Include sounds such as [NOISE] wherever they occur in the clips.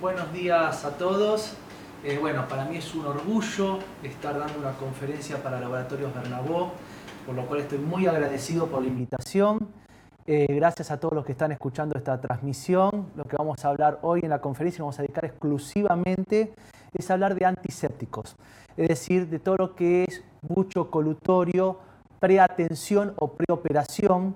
buenos días a todos. Eh, bueno, para mí es un orgullo estar dando una conferencia para Laboratorios Bernabó, por lo cual estoy muy agradecido por la invitación. Eh, gracias a todos los que están escuchando esta transmisión. Lo que vamos a hablar hoy en la conferencia, vamos a dedicar exclusivamente, es hablar de antisépticos, es decir, de todo lo que es mucho colutorio, preatención o preoperación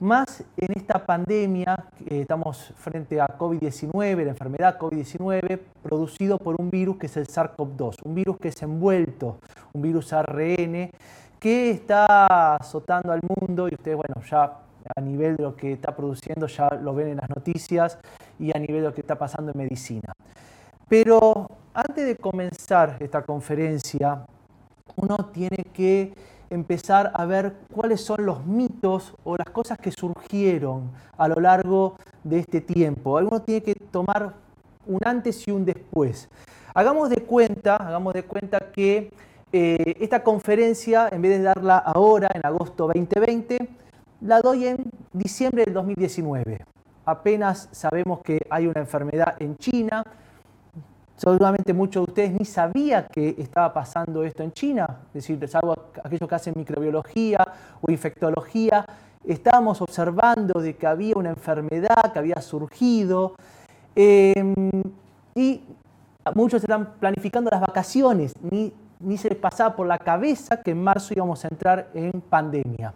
más en esta pandemia, estamos frente a COVID-19, la enfermedad COVID-19, producido por un virus que es el SARS-CoV-2, un virus que es envuelto, un virus ARN, que está azotando al mundo y ustedes, bueno, ya a nivel de lo que está produciendo, ya lo ven en las noticias y a nivel de lo que está pasando en medicina. Pero antes de comenzar esta conferencia, uno tiene que empezar a ver cuáles son los mitos o las cosas que surgieron a lo largo de este tiempo. Alguno tiene que tomar un antes y un después. Hagamos de cuenta, hagamos de cuenta que eh, esta conferencia, en vez de darla ahora, en agosto 2020, la doy en diciembre del 2019. Apenas sabemos que hay una enfermedad en China, Seguramente muchos de ustedes ni sabía que estaba pasando esto en China, es decir, salvo aquellos que hacen microbiología o infectología, estábamos observando de que había una enfermedad que había surgido em, y muchos están planificando las vacaciones, ni, ni se les pasaba por la cabeza que en marzo íbamos a entrar en pandemia.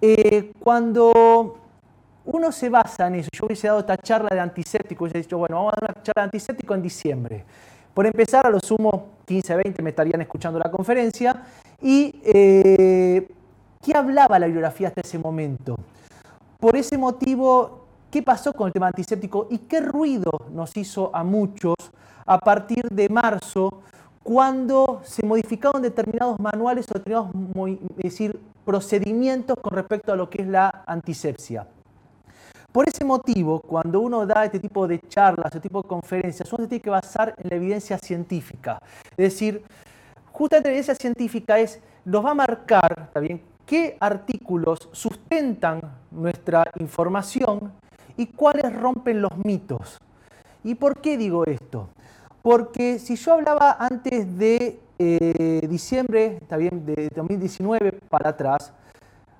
Eh, cuando uno se basa en eso. Yo hubiese dado esta charla de antiséptico, hubiese dicho, bueno, vamos a dar una charla de antiséptico en diciembre. Por empezar, a lo sumo 15, 20 me estarían escuchando la conferencia. ¿Y eh, qué hablaba la bibliografía hasta ese momento? Por ese motivo, ¿qué pasó con el tema antiséptico y qué ruido nos hizo a muchos a partir de marzo cuando se modificaron determinados manuales o determinados decir, procedimientos con respecto a lo que es la antisepsia? Por ese motivo, cuando uno da este tipo de charlas, este tipo de conferencias, uno se tiene que basar en la evidencia científica. Es decir, justamente la evidencia científica es, nos va a marcar, ¿está bien?, qué artículos sustentan nuestra información y cuáles rompen los mitos. ¿Y por qué digo esto? Porque si yo hablaba antes de eh, diciembre, está bien, de 2019 para atrás,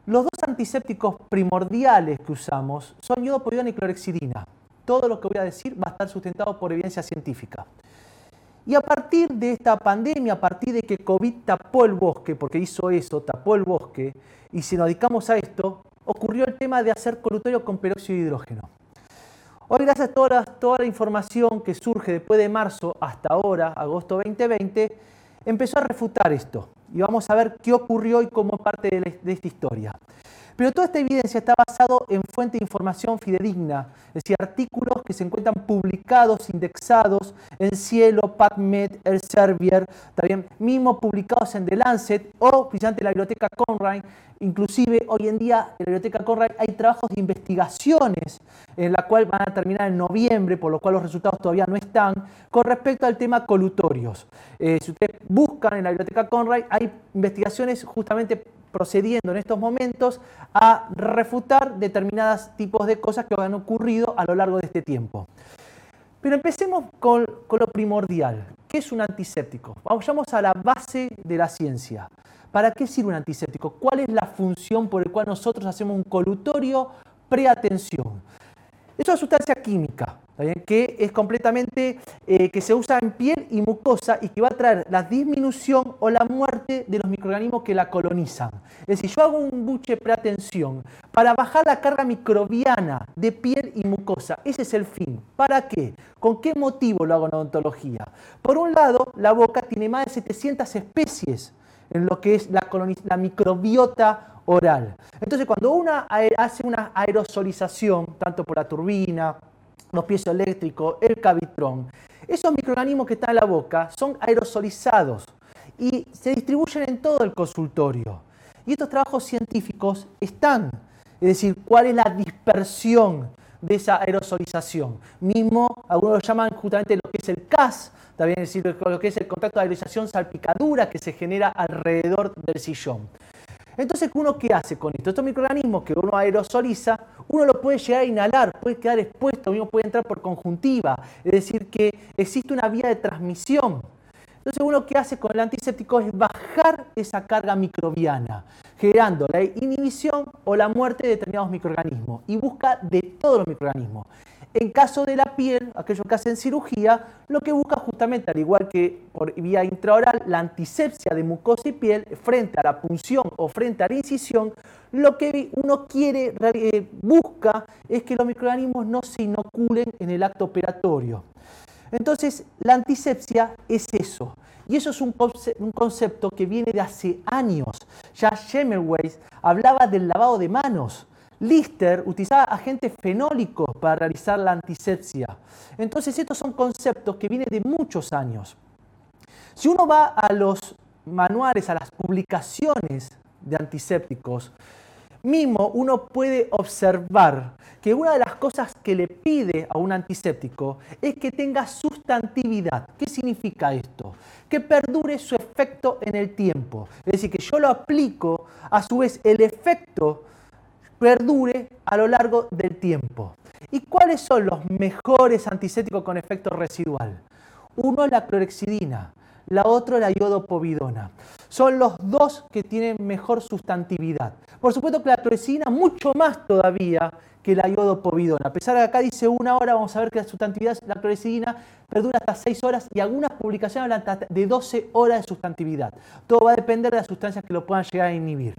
los dos antisépticos primordiales que usamos son iodopovidona y clorexidina. Todo lo que voy a decir va a estar sustentado por evidencia científica. Y a partir de esta pandemia, a partir de que COVID tapó el bosque, porque hizo eso, tapó el bosque, y si nos dedicamos a esto, ocurrió el tema de hacer colutorio con peróxido de hidrógeno. Hoy, gracias a toda la información que surge después de marzo hasta ahora, agosto 2020, empezó a refutar esto y vamos a ver qué ocurrió y cómo parte de, esta historia. Pero toda esta evidencia está basado en fuente de información fidedigna, es decir, artículos que se encuentran publicados, indexados en Cielo, PubMed, Elsevier, también mismo publicados en The Lancet o en la biblioteca Conrail. Inclusive hoy en día en la biblioteca Conrail hay trabajos de investigaciones en la cual van a terminar en noviembre, por lo cual los resultados todavía no están, con respecto al tema colutorios. Eh, si ustedes buscan en la biblioteca Conrail, hay investigaciones justamente procediendo en estos momentos a refutar determinados tipos de cosas que han ocurrido a lo largo de este tiempo. Pero empecemos con, lo primordial. ¿Qué es un antiséptico? Vayamos a la base de la ciencia. ¿Para qué sirve un antiséptico? ¿Cuál es la función por la cual nosotros hacemos un colutorio preatención? Es una sustancia química que es completamente, eh, que se usa en piel y mucosa y que va a traer la disminución o la muerte de los microorganismos que la colonizan. Es decir, yo hago un buche preatención para bajar la carga microbiana de piel y mucosa. Ese es el fin. ¿Para qué? ¿Con qué motivo lo hago en odontología? Por un lado, la boca tiene más de 700 especies en lo que es la, la microbiota oral. Entonces, cuando uno hace una aerosolización, tanto por la turbina, los pies eléctricos, el cavitrón, esos microorganismos que están en la boca son aerosolizados y se distribuyen en todo el consultorio. Y estos trabajos científicos están, es decir, cuál es la dispersión de esa aerosolización. Mismo, algunos lo llaman justamente lo que es el CAS, también es decir, lo que es el contacto de aerosolización salpicadura que se genera alrededor del sillón. Entonces, ¿uno qué hace con esto? Estos microorganismos que uno aerosoliza, uno lo puede llegar a inhalar, puede quedar expuesto, mismo puede entrar por conjuntiva, es decir, que existe una vía de transmisión. Entonces uno que hace con el antiséptico es bajar esa carga microbiana, generando la inhibición o la muerte de determinados microorganismos y busca de todos los microorganismos. En caso de la piel, aquellos que hacen cirugía, lo que busca justamente, al igual que por vía intraoral, la antisepsia de mucosa y piel frente a la punción o frente a la incisión, lo que uno quiere, eh, busca, es que los microorganismos no se inoculen en el acto operatorio. Entonces, la antisepsia es eso. Y eso es un, concepto que viene de hace años. Ya Semmelweis hablaba del lavado de manos. Lister utilizaba agentes fenólicos para realizar la antisepsia. Entonces, estos son conceptos que vienen de muchos años. Si uno va a los manuales, a las publicaciones de antisépticos, mismo uno puede observar que una de las cosas que le pide a un antiséptico es que tenga sustantividad. ¿Qué significa esto? Que perdure su efecto en el tiempo. Es decir, que yo lo aplico, a su vez el efecto perdure a lo largo del tiempo. ¿Y cuáles son los mejores antisépticos con efecto residual? Uno es la clorexidina, la otra la iodopovidona. Son los dos que tienen mejor sustantividad. Por supuesto que la clorexidina mucho más todavía que la iodopovidona. A pesar de que acá dice una hora, vamos a ver que la sustantividad la clorexidina perdura hasta 6 horas y algunas publicaciones hablan de 12 horas de sustantividad. Todo va a depender de las sustancias que lo puedan llegar a inhibir.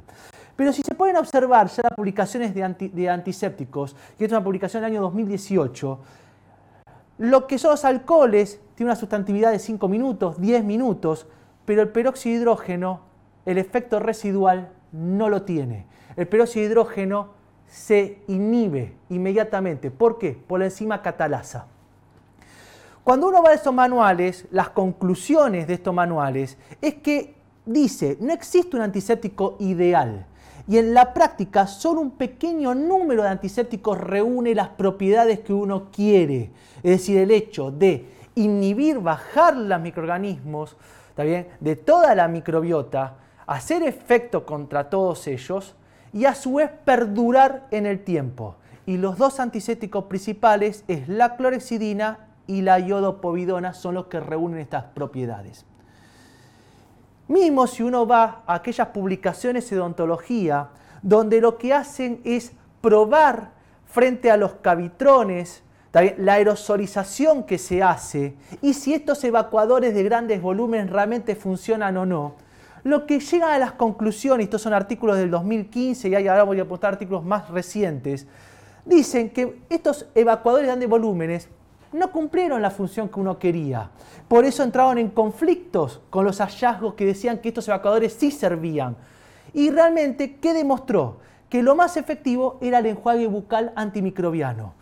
Pero si se pueden observar ya las publicaciones de, de antisépticos, que es una publicación del año 2018, lo que son los alcoholes tiene una sustantividad de 5 minutos, 10 minutos, pero el peróxido de hidrógeno, el efecto residual, no lo tiene. El peróxido de hidrógeno se inhibe inmediatamente. ¿Por qué? Por la enzima catalasa. Cuando uno va a estos manuales, las conclusiones de estos manuales es que dice, no existe un antiséptico ideal. Y en la práctica, solo un pequeño número de antisépticos reúne las propiedades que uno quiere. Es decir, el hecho de inhibir, bajar los microorganismos, bien? De toda la microbiota, hacer efecto contra todos ellos y a su vez perdurar en el tiempo. Y los dos antisépticos principales es la clorexidina y la iodopovidona son los que reúnen estas propiedades. Mismo si uno va a aquellas publicaciones de odontología donde lo que hacen es probar frente a los cavitrones la aerosolización que se hace y si estos evacuadores de grandes volúmenes realmente funcionan o no. Lo que llega a las conclusiones, estos son artículos del 2015 y ahora voy a apuntar artículos más recientes, dicen que estos evacuadores de grandes volúmenes no cumplieron la función que uno quería. Por eso entraron en conflictos con los hallazgos que decían que estos evacuadores sí servían. Y realmente, ¿qué demostró? Que lo más efectivo era el enjuague bucal antimicrobiano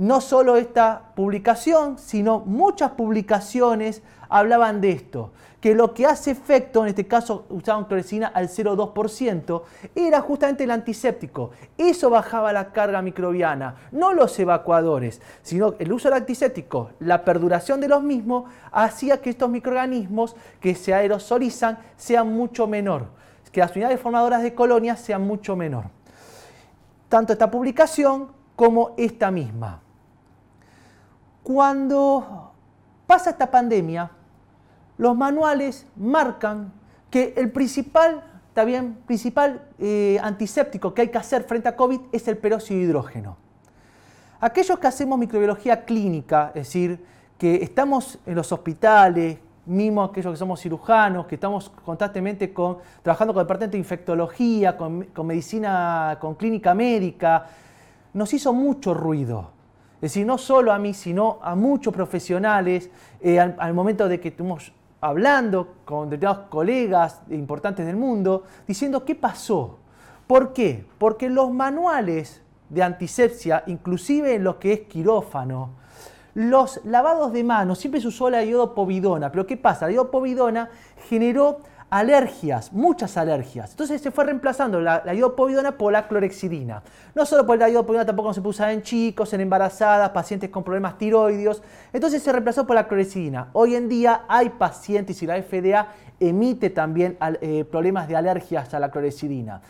no solo esta publicación, sino muchas publicaciones hablaban de esto, que lo que hace efecto, en este caso usaban clorexina al 0,2%, era justamente el antiséptico. Eso bajaba la carga microbiana, no los evacuadores, sino el uso del antiséptico, la perduración de los mismos, hacía que estos microorganismos que se aerosolizan sean mucho menor, que las unidades formadoras de colonias sean mucho menor. Tanto esta publicación como esta misma. Cuando pasa esta pandemia, los manuales marcan que el principal, bien, principal eh, antiséptico que hay que hacer frente a COVID es el peróxido de hidrógeno. Aquellos que hacemos microbiología clínica, es decir, que estamos en los hospitales, mismo aquellos que somos cirujanos, que estamos constantemente con, trabajando con el departamento de infectología, con, medicina, con clínica médica, nos hizo mucho ruido es decir, no solo a mí, sino a muchos profesionales, eh, al, momento de que estuvimos hablando con determinados colegas importantes del mundo, diciendo qué pasó. ¿Por qué? Porque los manuales de antisepsia, inclusive en lo que es quirófano, los lavados de manos, siempre se usó la iodopovidona, pero ¿qué pasa? La iodopovidona generó alergias, muchas alergias. Entonces se fue reemplazando la, la iodopovidona por la clorexidina. No solo por la iodopovidona, tampoco se puede usar en chicos, en embarazadas, pacientes con problemas tiroideos. Entonces se reemplazó por la clorexidina. Hoy en día hay pacientes y la FDA emite también eh, problemas de alergias a la clorexidina.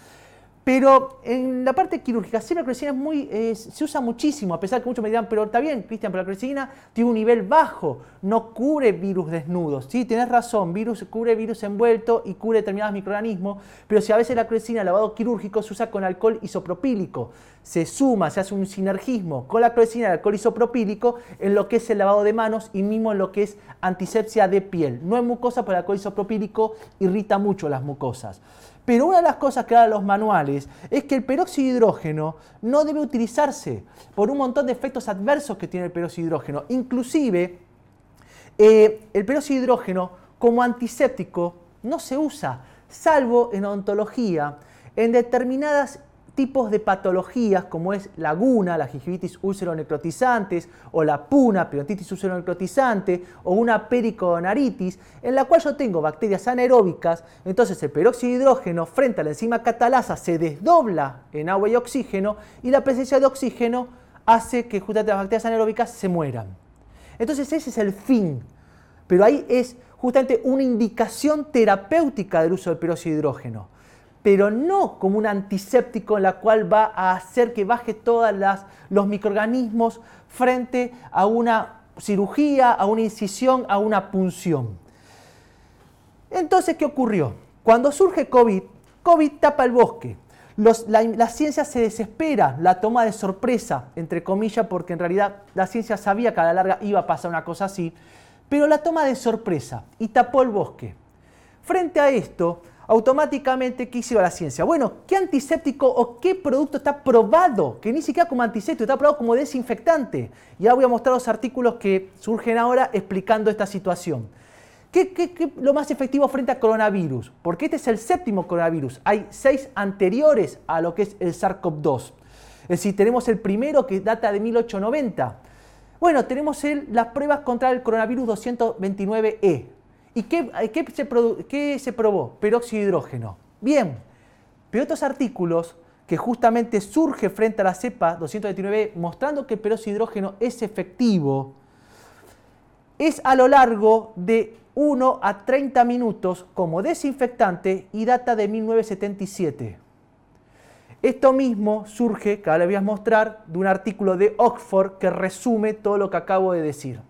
Pero en la parte quirúrgica, sí, la clorexidina es muy, se usa muchísimo, a pesar que muchos me dirán, pero está bien, Cristian, pero la clorexidina tiene un nivel bajo, no cubre virus desnudos. Sí, tienes razón, virus, cubre virus envuelto y cubre determinados microorganismos, pero si a veces la el lavado quirúrgico, se usa con alcohol isopropílico, se suma, se hace un sinergismo con la clorexidina, el alcohol isopropílico, en lo que es el lavado de manos y mismo en lo que es antisepsia de piel. No es mucosa, pero el alcohol isopropílico irrita mucho las mucosas. Pero una de las cosas que dan los manuales es que el peróxido de hidrógeno no debe utilizarse por un montón de efectos adversos que tiene el peróxido de hidrógeno. Inclusive, eh, el peróxido de hidrógeno como antiséptico no se usa, salvo en odontología, en determinadas tipos de patologías como es la guna, la gingivitis úlcero-necrotizantes o la puna, peritonitis úlcero-necrotizante o una periconaritis en la cual yo tengo bacterias anaeróbicas, entonces el peróxido de hidrógeno frente a la enzima catalasa se desdobla en agua y oxígeno y la presencia de oxígeno hace que justamente las bacterias anaeróbicas se mueran. Entonces ese es el fin, pero ahí es justamente una indicación terapéutica del uso del peróxido de hidrógeno pero no como un antiséptico en la cual va a hacer que baje todos los microorganismos frente a una cirugía, a una incisión, a una punción. Entonces, ¿qué ocurrió? Cuando surge COVID, COVID tapa el bosque. la, ciencia se desespera, la toma de sorpresa, entre comillas, porque en realidad la ciencia sabía que a la larga iba a pasar una cosa así, pero la toma de sorpresa y tapó el bosque. Frente a esto, automáticamente, ¿qué hizo la ciencia? Bueno, ¿qué antiséptico o qué producto está probado? Que ni siquiera como antiséptico, está probado como desinfectante. Ya voy a mostrar los artículos que surgen ahora explicando esta situación. ¿Qué, es lo más efectivo frente a coronavirus? Porque este es el séptimo coronavirus. Hay seis anteriores a lo que es el SARS-CoV-2. Es decir, tenemos el primero que data de 1890. Bueno, tenemos las pruebas contra el coronavirus 229E. ¿Y qué, se, probó? Peróxido de hidrógeno. Bien, pero otros artículos que justamente surge frente a la cepa 229 mostrando que el peróxido de hidrógeno es efectivo, es a lo largo de 1 a 30 minutos como desinfectante y data de 1977. Esto mismo surge, que ahora voy a mostrar, de un artículo de Oxford que resume todo lo que acabo de decir.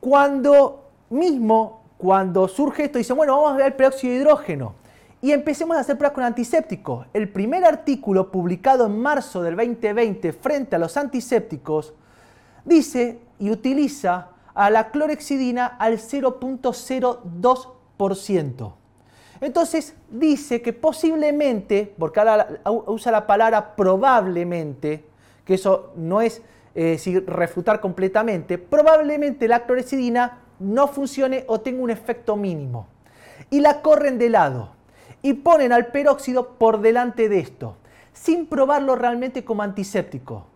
Cuando mismo, cuando surge esto, dicen, bueno, vamos a ver el peróxido de hidrógeno. Y empecemos a hacer pruebas con antisépticos. El primer artículo publicado en marzo del 2020 frente a los antisépticos dice y utiliza a la clorexidina al 0.02%. Entonces dice que posiblemente, porque ahora usa la palabra probablemente, que eso no es eh, refutar completamente, probablemente la clorexidina no funcione o tenga un efecto mínimo. Y la corren de lado y ponen al peróxido por delante de esto, sin probarlo realmente como antiséptico.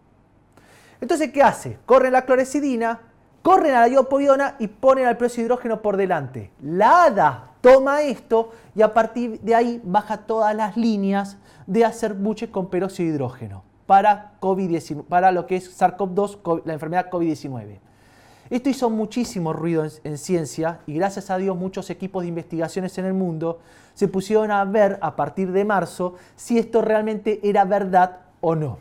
Entonces, ¿qué hace? Corren la clorecidina, corren a la iopodiona y ponen al peróxido de hidrógeno por delante. La hada toma esto y a partir de ahí baja todas las líneas de hacer buche con peróxido de hidrógeno para, COVID para lo que es SARS-CoV-2, la enfermedad COVID-19. Esto hizo muchísimo ruido en, ciencia y gracias a Dios muchos equipos de investigaciones en el mundo se pusieron a ver a partir de marzo si esto realmente era verdad o no.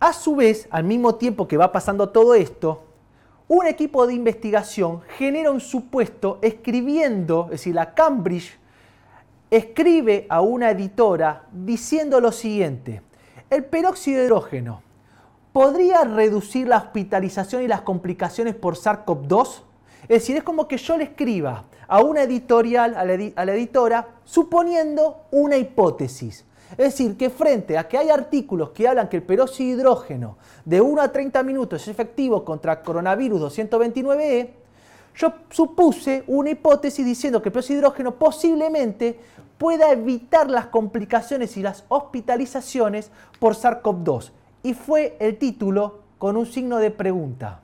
A su vez, al mismo tiempo que va pasando todo esto, un equipo de investigación genera un supuesto escribiendo, es decir, la Cambridge escribe a una editora diciendo lo siguiente, el peróxido de hidrógeno ¿podría reducir la hospitalización y las complicaciones por SARS-CoV-2? Es decir, es como que yo le escriba a una editorial, a la, editora, suponiendo una hipótesis. Es decir, que frente a que hay artículos que hablan que el peróxido de hidrógeno de 1 a 30 minutos es efectivo contra coronavirus 229E, yo supuse una hipótesis diciendo que el peróxido de hidrógeno posiblemente pueda evitar las complicaciones y las hospitalizaciones por SARS-CoV-2 y fue el título con un signo de pregunta.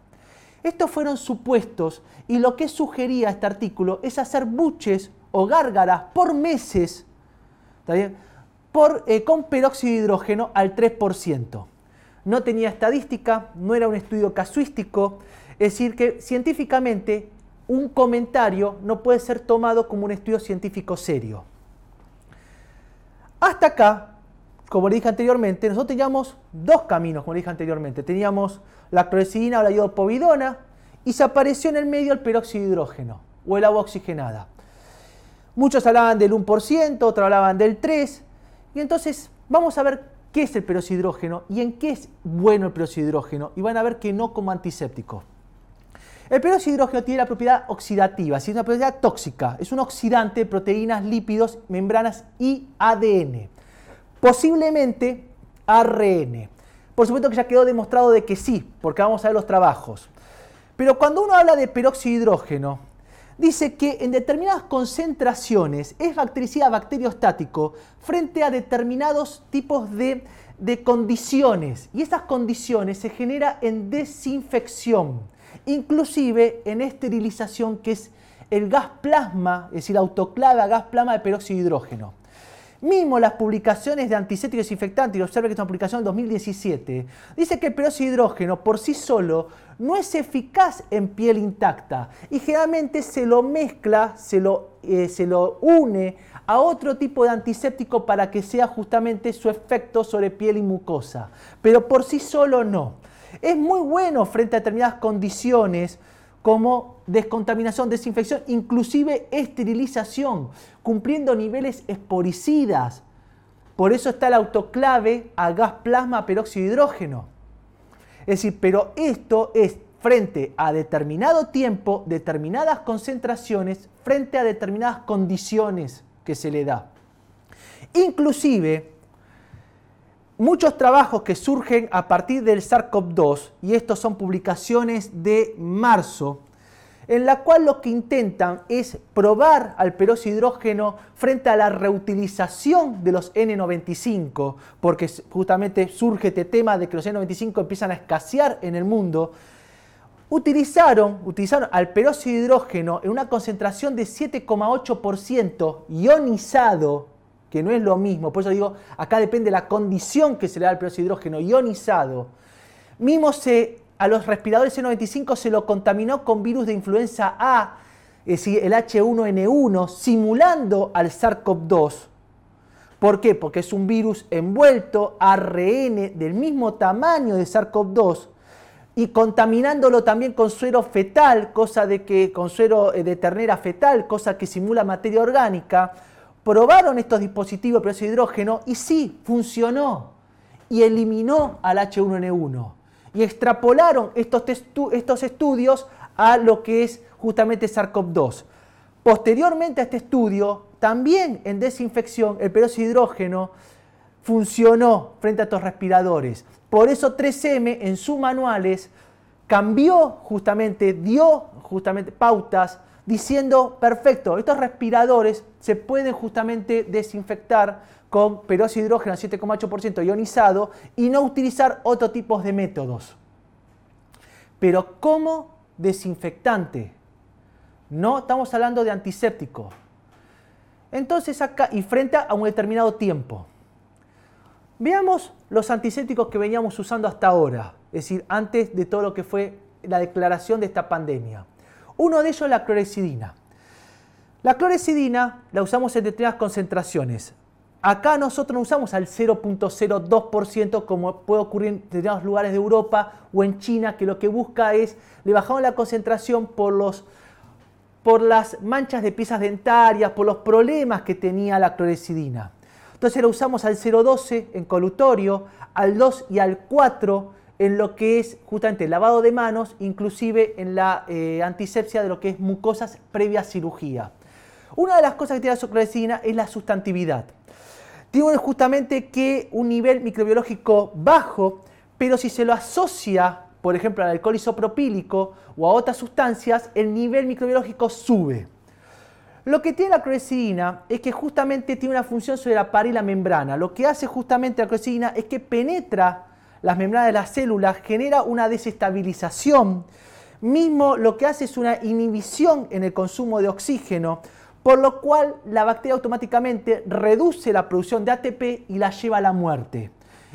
Estos fueron supuestos y lo que sugería este artículo es hacer buches o gárgaras por meses Por, eh, con peróxido de hidrógeno al 3%. No tenía estadística, no era un estudio casuístico, es decir, que científicamente un comentario no puede ser tomado como un estudio científico serio. Hasta acá, como le dije anteriormente, nosotros teníamos dos caminos, como le dije anteriormente. Teníamos la clorexidina o la iodopovidona y se apareció en el medio el peróxido de hidrógeno o el agua oxigenada. Muchos hablaban del 1%, otros hablaban del 3%, y entonces vamos a ver qué es el peróxido de hidrógeno y en qué es bueno el peróxido de hidrógeno, y van a ver que no como antiséptico. El peróxido de hidrógeno tiene la propiedad oxidativa, es una propiedad tóxica, es un oxidante de proteínas, lípidos, membranas y ADN. Posiblemente ARN. Por supuesto que ya quedó demostrado de que sí, porque vamos a ver los trabajos. Pero cuando uno habla de peróxido de hidrógeno, dice que en determinadas concentraciones es bactericida bacteriostático frente a determinados tipos de, de condiciones. Y esas condiciones se generan en desinfección inclusive en esterilización que es el gas plasma, es decir, autoclave a gas plasma de peróxido de hidrógeno. Mismo las publicaciones de antisépticos desinfectantes, y observe que es una publicación en 2017, dice que el peróxido de hidrógeno por sí solo no es eficaz en piel intacta y generalmente se lo mezcla, se lo, eh, se lo une a otro tipo de antiséptico para que sea justamente su efecto sobre piel y mucosa, pero por sí solo no. Es muy bueno frente a determinadas condiciones como descontaminación, desinfección, inclusive esterilización, cumpliendo niveles esporicidas. Por eso está el autoclave a gas plasma peróxido de hidrógeno. Es decir, pero esto es frente a determinado tiempo, determinadas concentraciones, frente a determinadas condiciones que se le da. Inclusive, muchos trabajos que surgen a partir del SARS-CoV-2, y estos son publicaciones de marzo, en la cual lo que intentan es probar al peróxido hidrógeno frente a la reutilización de los N95, porque justamente surge este tema de que los N95 empiezan a escasear en el mundo, utilizaron, utilizaron al hidrógeno en una concentración de 7,8% ionizado que no es lo mismo. Por eso digo, acá depende de la condición que se le da al hidrógeno ionizado. Mismo se, a los respiradores C95 se lo contaminó con virus de influenza A, es decir, el H1N1, simulando al SARS-CoV-2. ¿Por qué? Porque es un virus envuelto ARN del mismo tamaño de SARS-CoV-2 y contaminándolo también con suero fetal, cosa de que con suero eh, de ternera fetal, cosa que simula materia orgánica probaron estos dispositivos de de hidrógeno y sí, funcionó. Y eliminó al H1N1. Y extrapolaron estos, estos estudios a lo que es justamente SARS-CoV-2. Posteriormente a este estudio, también en desinfección, el peróxido de hidrógeno funcionó frente a estos respiradores. Por eso 3M en sus manuales cambió justamente, dio justamente pautas diciendo, perfecto, estos respiradores se pueden justamente desinfectar con peróxido de hidrógeno 7,8% ionizado y no utilizar otro tipo de métodos. Pero como desinfectante, no estamos hablando de antiséptico. Entonces acá, y frente a un determinado tiempo, veamos los antisépticos que veníamos usando hasta ahora, es decir, antes de todo lo que fue la declaración de esta pandemia. Uno de ellos es la clorexidina. La clorexidina la usamos en determinadas concentraciones. Acá nosotros no usamos al 0.02% como puede ocurrir en determinados lugares de Europa o en China, que lo que busca es, le bajamos la concentración por, los, por las manchas de piezas dentarias, por los problemas que tenía la clorexidina. Entonces la usamos al 0.12 en colutorio, al 2 y al 4 en lo que es justamente el lavado de manos, inclusive en la eh, antisepsia de lo que es mucosas previa cirugía. Una de las cosas que tiene la clorexidina es la sustantividad. Tiene justamente que un nivel microbiológico bajo, pero si se lo asocia, por ejemplo, al alcohol isopropílico o a otras sustancias, el nivel microbiológico sube. Lo que tiene la clorexidina es que justamente tiene una función sobre la pared y la membrana. Lo que hace justamente la clorexidina es que penetra las membranas de las células, genera una desestabilización. Mismo lo que hace es una inhibición en el consumo de oxígeno, por lo cual la bacteria automáticamente reduce la producción de ATP y la lleva a la muerte.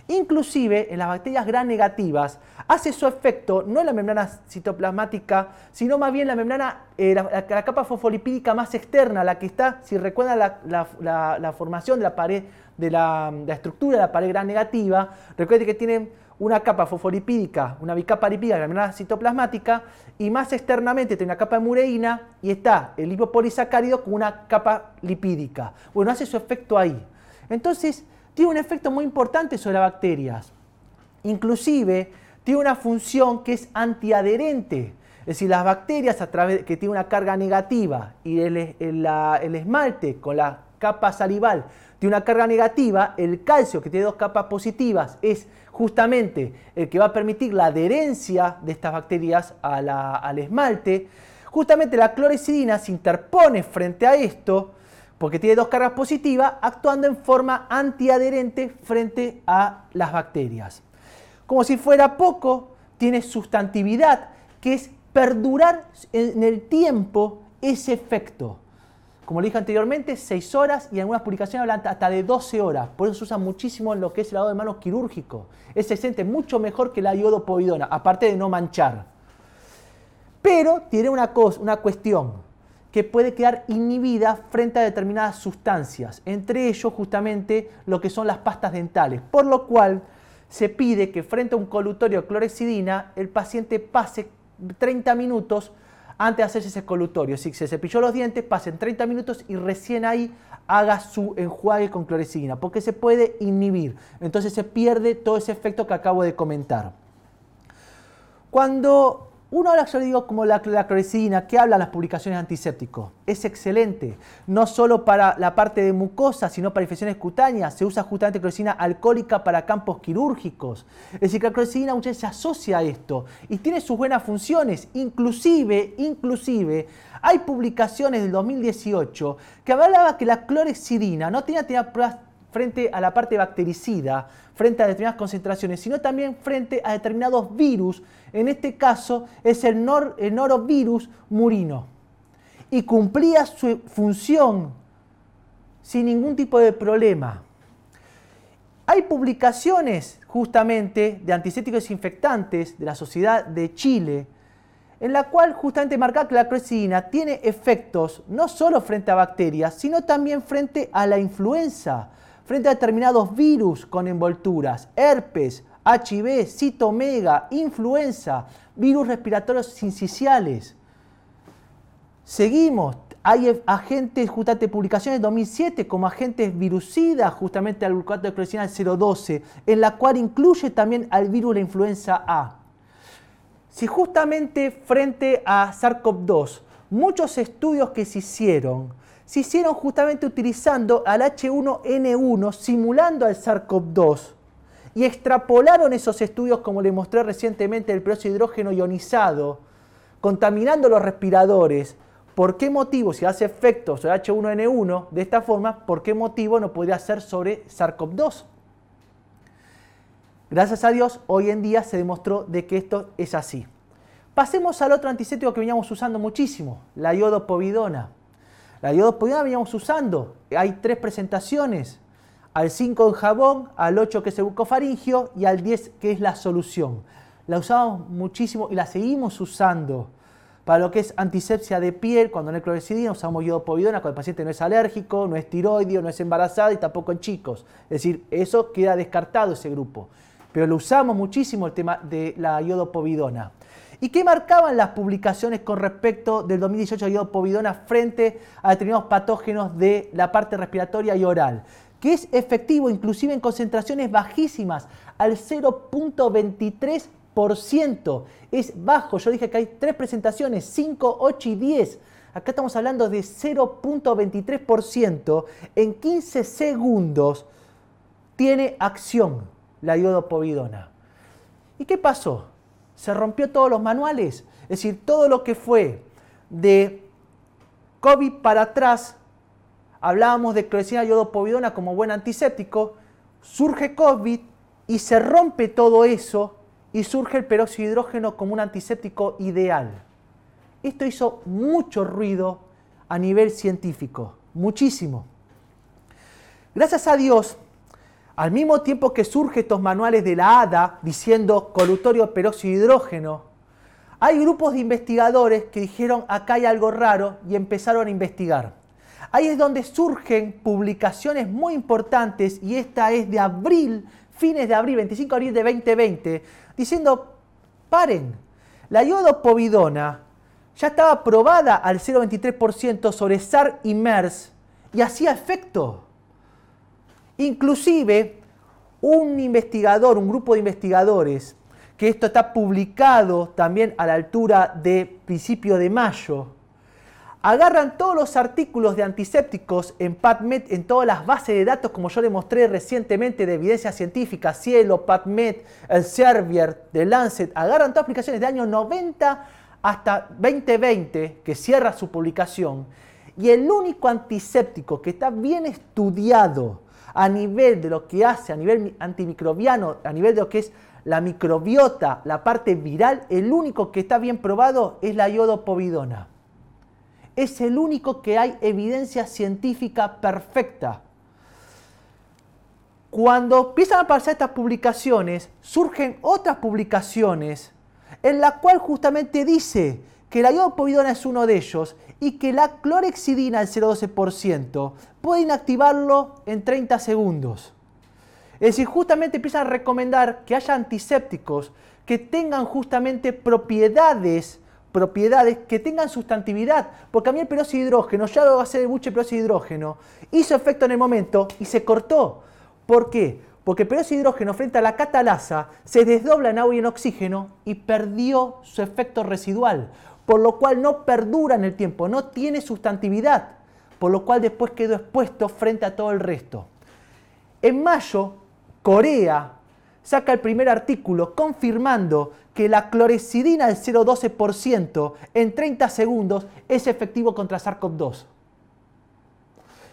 Inclusive en las bacterias gram negativas hace su efecto no en la membrana citoplasmática, sino más bien la membrana, eh, la, capa fosfolipídica más externa, la que está, si recuerdan la, formación de la pared, de la, estructura de la pared gram negativa, recuerden que tienen una capa fosfolipídica, una bicapa lipídica, membrana citoplasmática, y más externamente tiene una capa de mureína y está el lipopolisacárido con una capa lipídica. Bueno, hace su efecto ahí. Entonces, tiene un efecto muy importante sobre las bacterias. Inclusive, tiene una función que es antiadherente. Es decir, las bacterias a través que tienen una carga negativa y el, el esmalte con la capa salival tiene una carga negativa, el calcio que tiene dos capas positivas es justamente el que va a permitir la adherencia de estas bacterias al esmalte. Justamente la clorexidina se interpone frente a esto porque tiene dos cargas positivas, actuando en forma antiadherente frente a las bacterias. Como si fuera poco, tiene sustantividad, que es perdurar en el tiempo ese efecto. Como le dije anteriormente, 6 horas y algunas publicaciones hablan hasta de 12 horas. Por eso se usa muchísimo en lo que es el lavado de manos quirúrgico. Es se mucho mejor que la iodopovidona, aparte de no manchar. Pero tiene una, cosa, una cuestión que puede quedar inhibida frente a determinadas sustancias, entre ellos justamente lo que son las pastas dentales, por lo cual se pide que frente a un colutorio de clorexidina el paciente pase 30 minutos antes de hacerse ese colutorio. Si se cepilló los dientes, pasen 30 minutos y recién ahí haga su enjuague con clorexidina, porque se puede inhibir. Entonces se pierde todo ese efecto que acabo de comentar. Cuando uno habla, yo digo, como la, la que hablan las publicaciones antisépticos. Es excelente, no solo para la parte de mucosa, sino para infecciones cutáneas. Se usa justamente clorexidina alcohólica para campos quirúrgicos. Es decir, que la clorexidina muchas veces se asocia a esto y tiene sus buenas funciones. Inclusive, inclusive, hay publicaciones del 2018 que hablaba que la clorexidina no tenía, tenía pruebas frente a la parte bactericida, frente a determinadas concentraciones, sino también frente a determinados virus. En este caso es el, norovirus murino. Y cumplía su función sin ningún tipo de problema. Hay publicaciones justamente de antisépticos desinfectantes de la Sociedad de Chile, en la cual justamente marca que la clorexidina tiene efectos no solo frente a bacterias, sino también frente a la influenza frente a determinados virus con envolturas, herpes, HIV, citomega, influenza, virus respiratorios sinciciales. Seguimos, hay agentes, justamente publicaciones de 2007 como agentes virucidas, justamente al glucato de clorexidina 012, en la cual incluye también al virus la influenza A. Si justamente frente a SARS-CoV-2, muchos estudios que se hicieron se hicieron justamente utilizando al H1N1 simulando al SARS-CoV-2 y extrapolaron esos estudios, como le mostré recientemente, el peróxido de hidrógeno ionizado, contaminando los respiradores. ¿Por qué motivo, si hace efecto sobre H1N1 de esta forma, por qué motivo no podría ser sobre SARS-CoV-2? Gracias a Dios, hoy en día se demostró de que esto es así. Pasemos al otro antiséptico que veníamos usando muchísimo, la iodopovidona. La iodopovidona veníamos usando. Hay tres presentaciones. Al 5 en jabón, al 8 que es el bucofaringio y al 10 que es la solución. La usamos muchísimo y la seguimos usando. Para lo que es antisepsia de piel, cuando no hay clorexidina, usamos iodopovidona cuando el paciente no es alérgico, no es tiroideo, no es embarazada y tampoco en chicos. Es decir, eso queda descartado ese grupo. Pero lo usamos muchísimo el tema de la iodopovidona. ¿Y qué marcaban las publicaciones con respecto del 2018 de povidona frente a determinados patógenos de la parte respiratoria y oral? Que es efectivo inclusive en concentraciones bajísimas, al 0.23%. Es bajo, yo dije que hay tres presentaciones, 5, 8 y 10. Acá estamos hablando de 0.23% en 15 segundos tiene acción la iodopovidona. ¿Y qué pasó? Se rompió todos los manuales. Es decir, todo lo que fue de COVID para atrás, hablábamos de clorexina iodopovidona como buen antiséptico, surge COVID y se rompe todo eso y surge el peróxido de hidrógeno como un antiséptico ideal. Esto hizo mucho ruido a nivel científico, muchísimo. Gracias a Dios, al mismo tiempo que surgen estos manuales de la ADA diciendo colutorio peróxido hidrógeno, hay grupos de investigadores que dijeron acá hay algo raro y empezaron a investigar. Ahí es donde surgen publicaciones muy importantes y esta es de abril, fines de abril, 25 de abril de 2020, diciendo, paren, la iodopovidona ya estaba probada al 0,23% sobre SAR y MERS y hacía efecto. Inclusive, un investigador, un grupo de investigadores, que esto está publicado también a la altura de principio de mayo, agarran todos los artículos de antisépticos en PubMed, en todas las bases de datos, como yo le mostré recientemente de evidencia científica, Cielo, PubMed, el Servier, de Lancet, agarran todas aplicaciones de año 90 hasta 2020, que cierra su publicación, y el único antiséptico que está bien estudiado a nivel de lo que hace, a nivel antimicrobiano, a nivel de lo que es la microbiota, la parte viral, el único que está bien probado es la iodopovidona. Es el único que hay evidencia científica perfecta. Cuando empiezan a aparecer estas publicaciones, surgen otras publicaciones en la cual justamente dice que la iodopovidona es uno de ellos y que la clorexidina, el 0,12%, puede inactivarlo en 30 segundos. Es decir, justamente empiezan a recomendar que haya antisépticos que tengan justamente propiedades, propiedades que tengan sustantividad. Porque a mí el peróxido de hidrógeno, ya lo va a hacer el buche peróxido de hidrógeno, hizo efecto en el momento y se cortó. ¿Por qué? Porque el peróxido de hidrógeno frente a la catalasa se desdobla en agua y en oxígeno y perdió su efecto residual por lo cual no perdura en el tiempo, no tiene sustantividad, por lo cual después quedó expuesto frente a todo el resto. En mayo, Corea saca el primer artículo confirmando que la clorecidina del 0,12% en 30 segundos es efectivo contra SARS-CoV-2.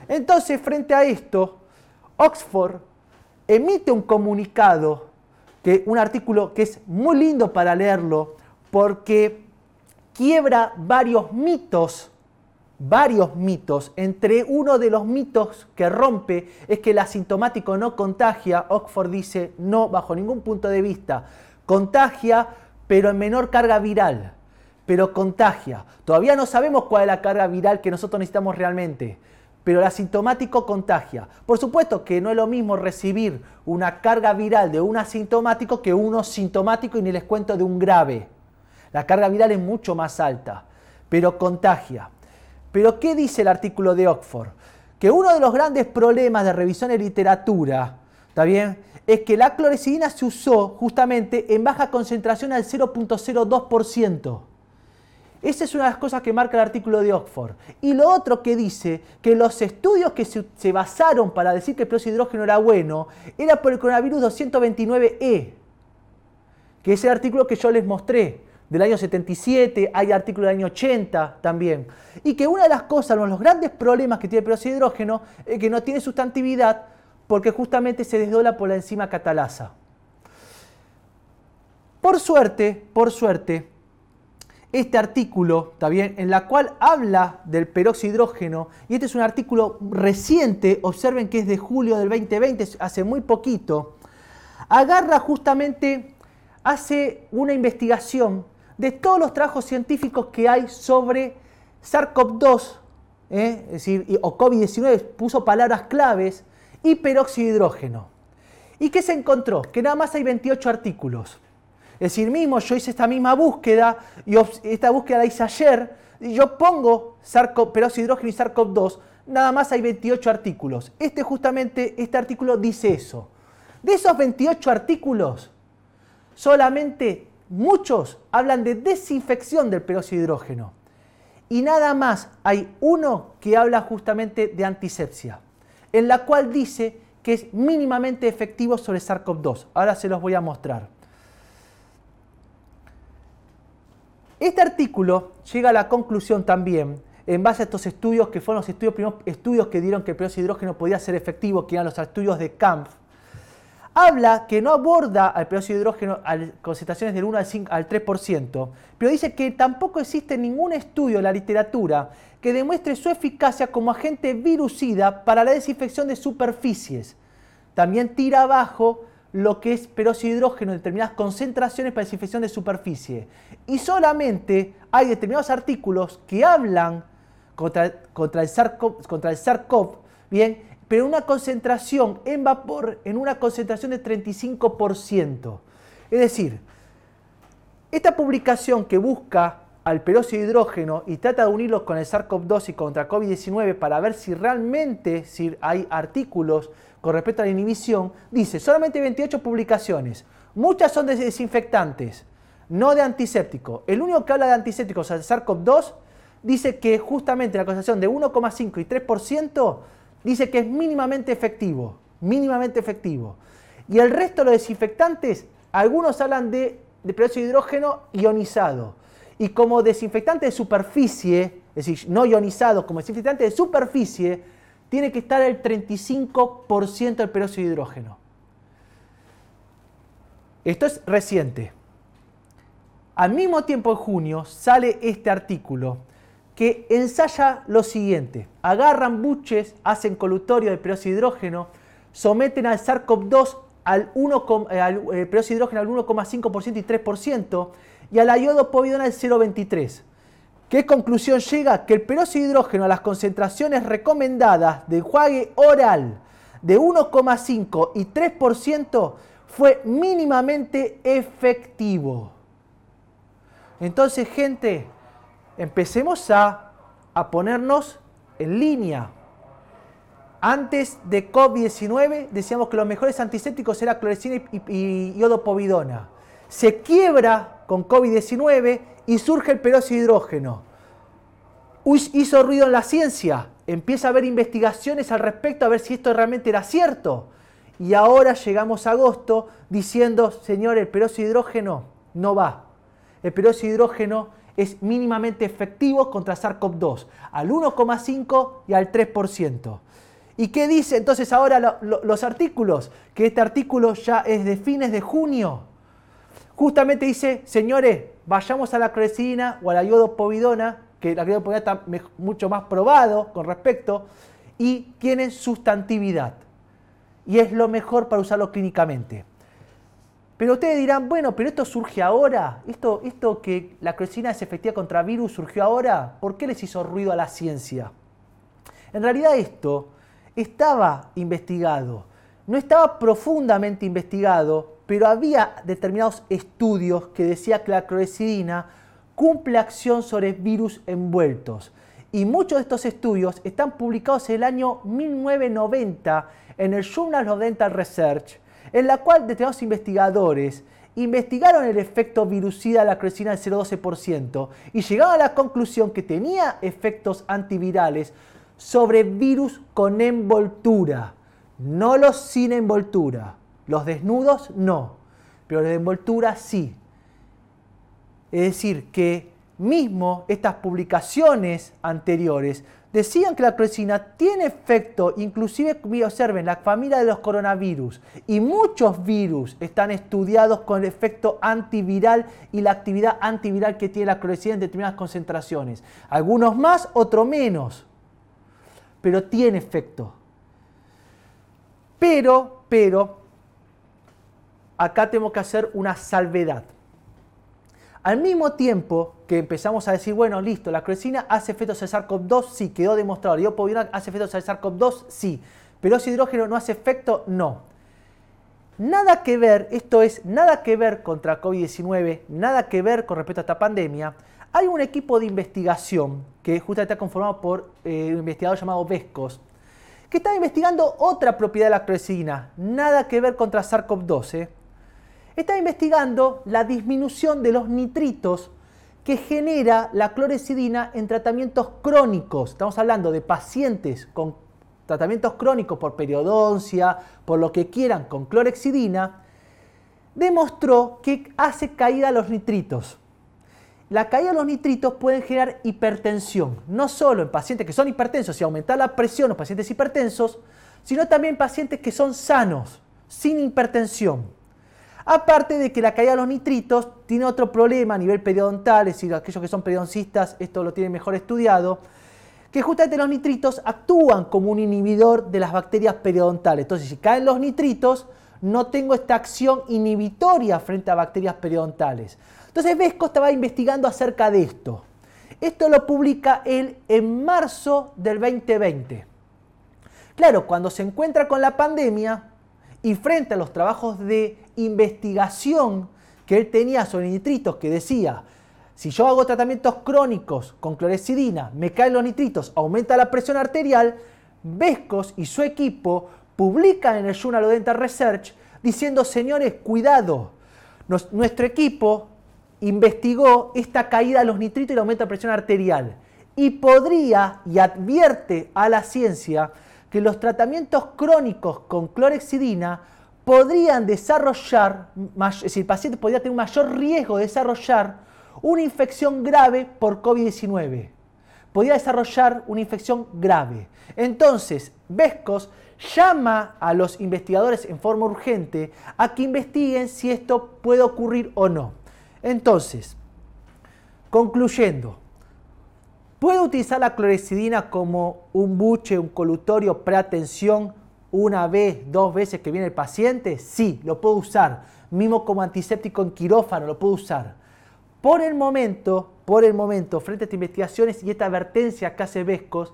Entonces, frente a esto, Oxford emite un comunicado, que, un artículo que es muy lindo para leerlo, porque quiebra varios mitos, varios mitos. Entre uno de los mitos que rompe es que el asintomático no contagia. Oxford dice no, bajo ningún punto de vista. Contagia, pero en menor carga viral. Pero contagia. Todavía no sabemos cuál es la carga viral que nosotros necesitamos realmente. Pero el asintomático contagia. Por supuesto que no es lo mismo recibir una carga viral de un asintomático que uno sintomático y ni les cuento de un grave. La carga viral es mucho más alta, pero contagia. Pero ¿qué dice el artículo de Oxford? Que uno de los grandes problemas de revisión de literatura, ¿está bien? Es que la clorexidina se usó justamente en baja concentración al 0.02%. Esa es una de las cosas que marca el artículo de Oxford. Y lo otro que dice que los estudios que se, basaron para decir que el hidrógeno era bueno era por el coronavirus 229E, que es el artículo que yo les mostré del año 77, hay artículos del año 80 también. Y que una de las cosas, uno de los grandes problemas que tiene el peróxido de hidrógeno es que no tiene sustantividad porque justamente se desdobla por la enzima catalasa. Por suerte, por suerte, este artículo, ¿está bien? En la cual habla del peróxido de hidrógeno, y este es un artículo reciente, observen que es de julio del 2020, hace muy poquito, agarra justamente, hace una investigación de todos los trabajos científicos que hay sobre SARS-CoV-2, ¿eh? o COVID-19, puso palabras claves, y peróxido de hidrógeno. ¿Y qué se encontró? Que nada más hay 28 artículos. Es decir, mismo yo hice esta misma búsqueda, y esta búsqueda la hice ayer, y yo pongo peróxido de hidrógeno y SARS-CoV-2, nada más hay 28 artículos. Este justamente, este artículo dice eso. De esos 28 artículos, solamente Muchos hablan de desinfección del peróxido de hidrógeno. Y nada más hay uno que habla justamente de antisepsia, en la cual dice que es mínimamente efectivo sobre SARS-CoV-2. Ahora se los voy a mostrar. Este artículo llega a la conclusión también, en base a estos estudios que fueron los primeros estudios que dieron que el peróxido de hidrógeno podía ser efectivo, que eran los estudios de Kampf, habla que no aborda al peróxido de hidrógeno a concentraciones del 1 al, 5, al 3%, pero dice que tampoco existe ningún estudio en la literatura que demuestre su eficacia como agente virucida para la desinfección de superficies. también tira abajo lo que es peróxido de hidrógeno en determinadas concentraciones para desinfección de superficie. Y solamente hay determinados artículos que hablan contra, contra el SARS-CoV, bien, pero una concentración en vapor en una concentración de 35%. Es decir, esta publicación que busca al peróxido de hidrógeno y trata de unirlos con el SARS-CoV-2 y contra COVID-19 para ver si realmente si hay artículos con respecto a la inhibición, dice solamente 28 publicaciones. Muchas son de desinfectantes, no de antiséptico. El único que habla de antisépticos al SARS-CoV-2 dice que justamente la concentración de 1,5 y 3% dice que es mínimamente efectivo, mínimamente efectivo. Y el resto de los desinfectantes, algunos hablan de, de peróxido de hidrógeno ionizado. Y como desinfectante de superficie, es decir, no ionizado, como desinfectante de superficie, tiene que estar el 35% del peróxido de hidrógeno. Esto es reciente. Al mismo tiempo, en junio, sale este artículo que ensaya lo siguiente. Agarran buches, hacen colutorio de hidrógeno, someten al SARS-CoV-2 al, 1, eh, al eh, al 1,5% y 3% y al ayodo povidona al 0,23%. ¿Qué conclusión llega? Que el peróxido de hidrógeno a las concentraciones recomendadas de enjuague oral de 1,5 y 3% fue mínimamente efectivo. Entonces, gente, empecemos a, ponernos en línea. Antes de COVID-19 decíamos que los mejores antisépticos eran clorexina y, iodopovidona. Se quiebra con COVID-19 y surge el peróxido de hidrógeno. Hizo ruido en la ciencia, empieza a haber investigaciones al respecto a ver si esto realmente era cierto. Y ahora llegamos a agosto diciendo, señor, el peróxido de hidrógeno no va. El peróxido de hidrógeno es mínimamente efectivo contra SARS-CoV-2, al 1,5 y al 3%. ¿Y qué dice entonces ahora los artículos? Que este artículo ya es de fines de junio. Justamente dice, señores, vayamos a la clorexidina o a la iodopovidona, que la iodopovidona está mucho más probado con respecto, y tienen sustantividad. Y es lo mejor para usarlo clínicamente. Pero ustedes dirán, bueno, pero esto surge ahora, esto, esto que la clorexina es efectiva contra virus surgió ahora, ¿por qué les hizo ruido a la ciencia? En realidad esto estaba investigado, no estaba profundamente investigado, pero había determinados estudios que decían que la clorexidina cumple acción sobre virus envueltos. Y muchos de estos estudios están publicados en el año 1990 en el Journal of Dental Research en la cual determinados investigadores investigaron el efecto virucida de la crecina del 0,12% y llegaron a la conclusión que tenía efectos antivirales sobre virus con envoltura, no los sin envoltura. Los desnudos no, pero los de envoltura sí. Es decir, que mismo estas publicaciones anteriores decían que la clorexina tiene efecto, inclusive observen la familia de los coronavirus y muchos virus están estudiados con el efecto antiviral y la actividad antiviral que tiene la clorexina en determinadas concentraciones. Algunos más, otros menos, pero tiene efecto. Pero, pero, acá tenemos que hacer una salvedad. Al mismo tiempo que empezamos a decir, bueno, listo, la clorexina hace efectos al SARS-CoV-2, sí, quedó demostrado. El iopovidona hace efectos al SARS-CoV-2, sí. Pero ese hidrógeno no hace efecto, no. Nada que ver, esto es nada que ver contra COVID-19, nada que ver con respecto a esta pandemia. Hay un equipo de investigación que justamente está conformado por eh, un investigador llamado Vescos, que está investigando otra propiedad de la clorexina, nada que ver contra SARS-CoV-2 está investigando la disminución de los nitritos que genera la clorexidina en tratamientos crónicos. Estamos hablando de pacientes con tratamientos crónicos por periodoncia, por lo que quieran, con clorexidina, demostró que hace caída los nitritos. La caída de los nitritos puede generar hipertensión, no solo en pacientes que son hipertensos y aumentar la presión en los pacientes hipertensos, sino también en pacientes que son sanos, sin hipertensión. Aparte de que la caída de los nitritos tiene otro problema a nivel periodontal, es decir, aquellos que son periodoncistas esto lo tienen mejor estudiado, que justamente los nitritos actúan como un inhibidor de las bacterias periodontales. Entonces, si caen los nitritos, no tengo esta acción inhibitoria frente a bacterias periodontales. Entonces, Vesco estaba investigando acerca de esto. Esto lo publica él en marzo del 2020. Claro, cuando se encuentra con la pandemia y frente a los trabajos de investigación que él tenía sobre nitritos, que decía, si yo hago tratamientos crónicos con clorexidina, me caen los nitritos, aumenta la presión arterial, Vescos y su equipo publican en el Journal of Dental Research diciendo, señores, cuidado, nuestro equipo investigó esta caída de los nitritos y el aumento de presión arterial y podría y advierte a la ciencia que los tratamientos crónicos con clorexidina podrían desarrollar, es decir, el paciente podría tener un mayor riesgo de desarrollar una infección grave por COVID-19. Podría desarrollar una infección grave. Entonces, Vescos llama a los investigadores en forma urgente a que investiguen si esto puede ocurrir o no. Entonces, concluyendo, ¿puedo utilizar la clorexidina como un buche, un colutorio preatención una vez, dos veces que viene el paciente? Sí, lo puedo usar. Mismo como antiséptico en quirófano, lo puedo usar. Por el momento, por el momento, frente a estas investigaciones y esta advertencia que hace Vescos,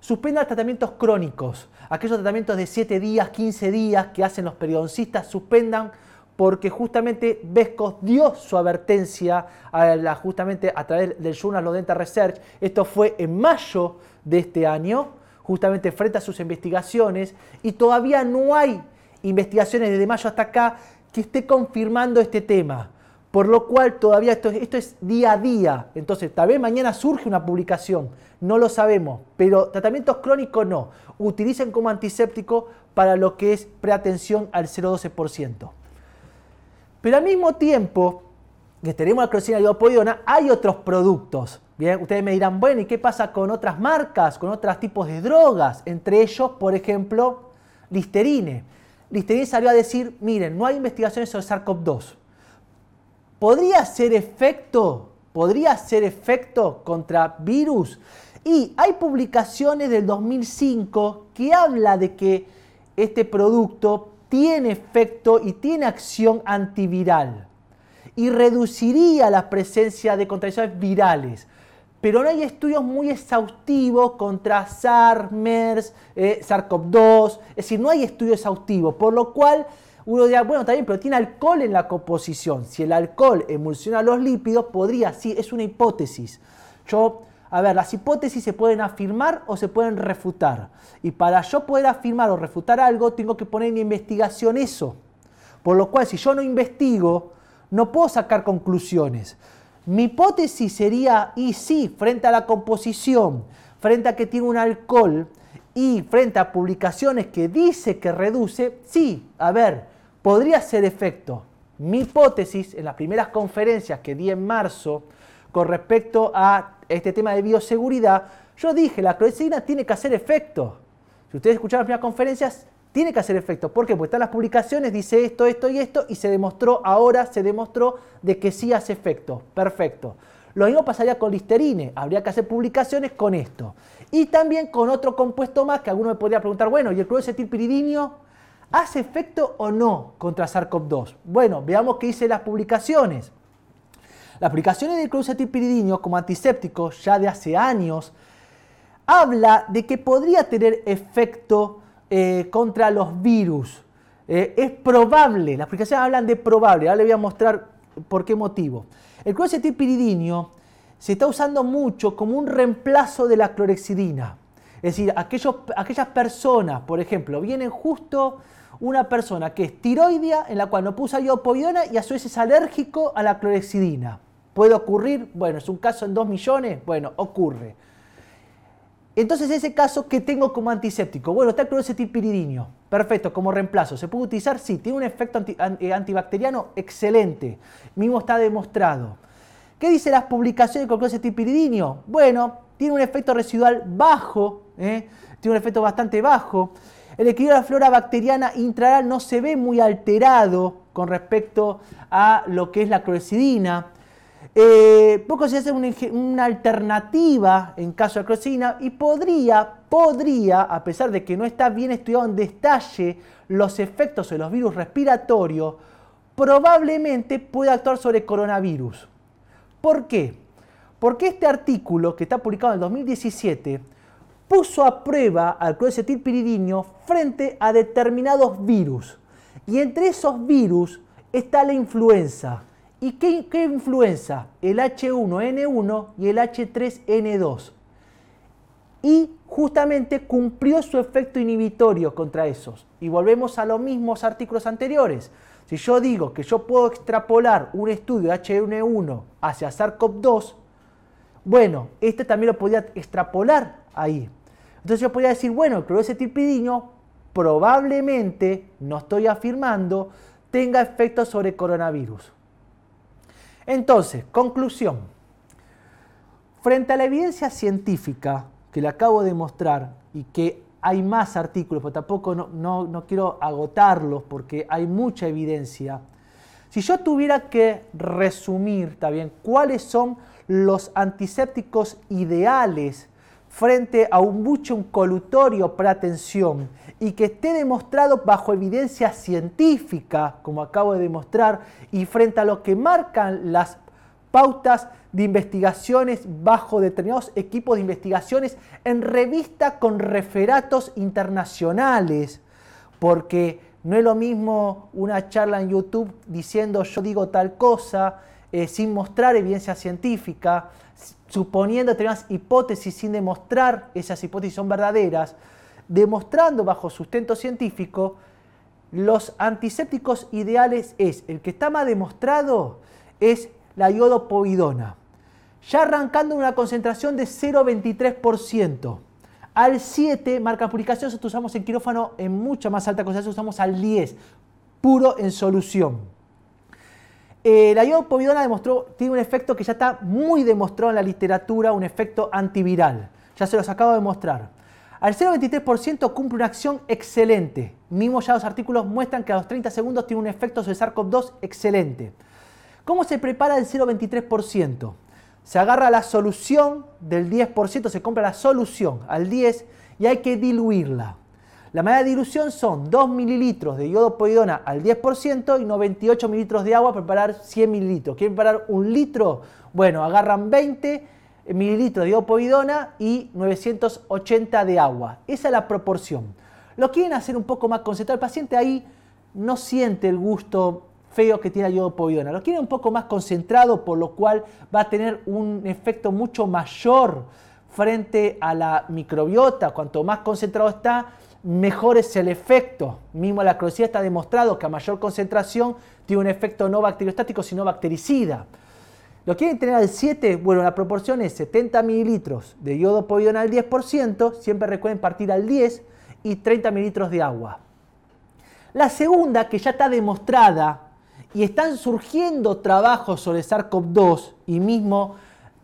suspendan tratamientos crónicos, aquellos tratamientos de 7 días, 15 días que hacen los periodoncistas, suspendan porque justamente Vescos dio su advertencia a justamente a través del Journal of Dental Research. Esto fue en mayo de este año, justamente frente a sus investigaciones, y todavía no hay investigaciones desde mayo hasta acá que esté confirmando este tema. Por lo cual todavía esto, esto es día a día. Entonces, tal vez mañana surge una publicación, no lo sabemos, pero tratamientos crónicos no. Utilicen como antiséptico para lo que es preatención al 0,12%. Pero al mismo tiempo que tenemos la clorexidina lidopoiona, hay otros productos. Bien, ustedes me dirán, bueno, ¿y qué pasa con otras marcas, con otros tipos de drogas? Entre ellos, por ejemplo, Listerine. Listerine salió a decir, miren, no hay investigaciones sobre SARS-CoV-2 podría ser efecto, podría ser efecto contra virus. Y hay publicaciones del 2005 que habla de que este producto tiene efecto y tiene acción antiviral y reduciría la presencia de contracciones virales. Pero no hay estudios muy exhaustivos contra SARS, MERS, eh, SARS-CoV-2, es decir, no hay estudios exhaustivos, por lo cual uno dirá, bueno, bien, pero tiene alcohol en la composición. Si el alcohol emulsiona los lípidos, podría, sí, es una hipótesis. Yo, a ver, las hipótesis se pueden afirmar o se pueden refutar. Y para yo poder afirmar o refutar algo, tengo que poner en investigación eso. Por lo cual, si yo no investigo, no puedo sacar conclusiones. Mi hipótesis sería, y sí, frente a la composición, frente a que tiene un alcohol y frente a publicaciones que dice que reduce, sí, a ver, podría ser efecto. Mi hipótesis en las primeras conferencias que di en marzo con respecto a este tema de bioseguridad, yo dije, la clorexidina tiene que hacer efecto. Si ustedes escucharon las primeras conferencias, tiene que hacer efecto. ¿Por qué? Porque están las publicaciones, dice esto, esto y esto, y se demostró, ahora se demostró de que sí hace efecto. Perfecto. Lo mismo pasaría con Listerine. Habría que hacer publicaciones con esto. Y también con otro compuesto más que alguno me podría preguntar, bueno, ¿y el clorocetilpiridinio ¿Hace efecto o no contra SARS-CoV-2? Bueno, veamos qué dice las publicaciones. Las publicaciones del clorcetilpiridinio como antiséptico ya de hace años habla de que podría tener efecto eh, contra los virus. Eh, es probable, las publicaciones hablan de probable, ahora le voy a mostrar por qué motivo. El clorcetilpiridinio se está usando mucho como un reemplazo de la clorexidina. Es decir, aquellas personas, por ejemplo, vienen justo una persona que es tiroidea, en la cual no puso iopovidona y a su vez es alérgico a la clorexidina. ¿Puede ocurrir? Bueno, es un caso en 2 millones. Bueno, ocurre. Entonces, ese caso, ¿qué tengo como antiséptico? Bueno, está el clorocetilpiridinio. Perfecto, como reemplazo. ¿Se puede utilizar? Sí. ¿Tiene un efecto eh, antibacteriano? Excelente. Mismo está demostrado. ¿Qué dice las publicaciones con clorocetilpiridinio? Bueno, tiene un efecto residual bajo. ¿eh? Tiene un efecto bastante bajo. El equilibrio de la flora bacteriana intraoral no se ve muy alterado con respecto a lo que es la clorexidina. Eh, poco se hace una, alternativa en caso de clorexidina y podría, podría, a pesar de que no está bien estudiado en detalle los efectos de los virus respiratorios, probablemente pueda actuar sobre coronavirus. ¿Por qué? Porque este artículo, que está publicado en el 2017, puso a prueba al clorecetilpiridinio frente a determinados virus. Y entre esos virus está la influenza. ¿Y qué, qué influenza? El H1N1 y el H3N2. Y justamente cumplió su efecto inhibitorio contra esos. Y volvemos a los mismos artículos anteriores. Si yo digo que yo puedo extrapolar un estudio de H1N1 hacia SARS-CoV-2, bueno, este también lo podía extrapolar ahí. Entonces yo podría decir, bueno, el clorocetilpidino probablemente, no estoy afirmando, tenga efectos sobre coronavirus. Entonces, conclusión. Frente a la evidencia científica que le acabo de mostrar y que hay más artículos, pero tampoco no, no, quiero agotarlos porque hay mucha evidencia. Si yo tuviera que resumir también cuáles son los antisépticos ideales frente a un buche, un colutorio para atención y que esté demostrado bajo evidencia científica, como acabo de demostrar, y frente a lo que marcan las pautas de investigaciones bajo determinados equipos de investigaciones en revista con referatos internacionales, porque no es lo mismo una charla en YouTube diciendo yo digo tal cosa eh, sin mostrar evidencia científica, suponiendo determinadas hipótesis sin demostrar esas hipótesis son verdaderas, demostrando bajo sustento científico, los antisépticos ideales es, el que está más demostrado es la iodopovidona, ya arrancando una concentración de 0,23%. Al 7, marca publicación, nosotros usamos en quirófano en mucha más alta concentración, usamos al 10, puro en solución. Eh, la iodopovidona demostró, tiene un efecto que ya está muy demostrado en la literatura, un efecto antiviral. Ya se los acabo de mostrar. Al 0,23% cumple una acción excelente. Mismo ya los artículos muestran que a los 30 segundos tiene un efecto sobre SARS-CoV-2 excelente. ¿Cómo se prepara el 0,23%? Se agarra la solución del 10%, se compra la solución al 10 y hay que diluirla. La manera de dilución son 2 mililitros de iodopoidona al 10% y 98 mililitros de agua para preparar 100 mililitros. ¿Quieren preparar un litro? Bueno, agarran 20 mililitros de iodopoidona y 980 de agua. Esa es la proporción. Lo quieren hacer un poco más concentrado. El paciente ahí no siente el gusto feo que tiene la iodopovidona. Lo quieren un poco más concentrado, por lo cual va a tener un efecto mucho mayor frente a la microbiota. Cuanto más concentrado está, mejor es el efecto. Mismo la clorexida está demostrado que a mayor concentración tiene un efecto no bacteriostático, sino bactericida. ¿Lo quieren tener al 7? Bueno, la proporción es 70 mililitros de yodo povidona al 10%, siempre recuerden partir al 10, y 30 mililitros de agua. La segunda, que ya está demostrada, y están surgiendo trabajos sobre SARS-CoV-2, y mismo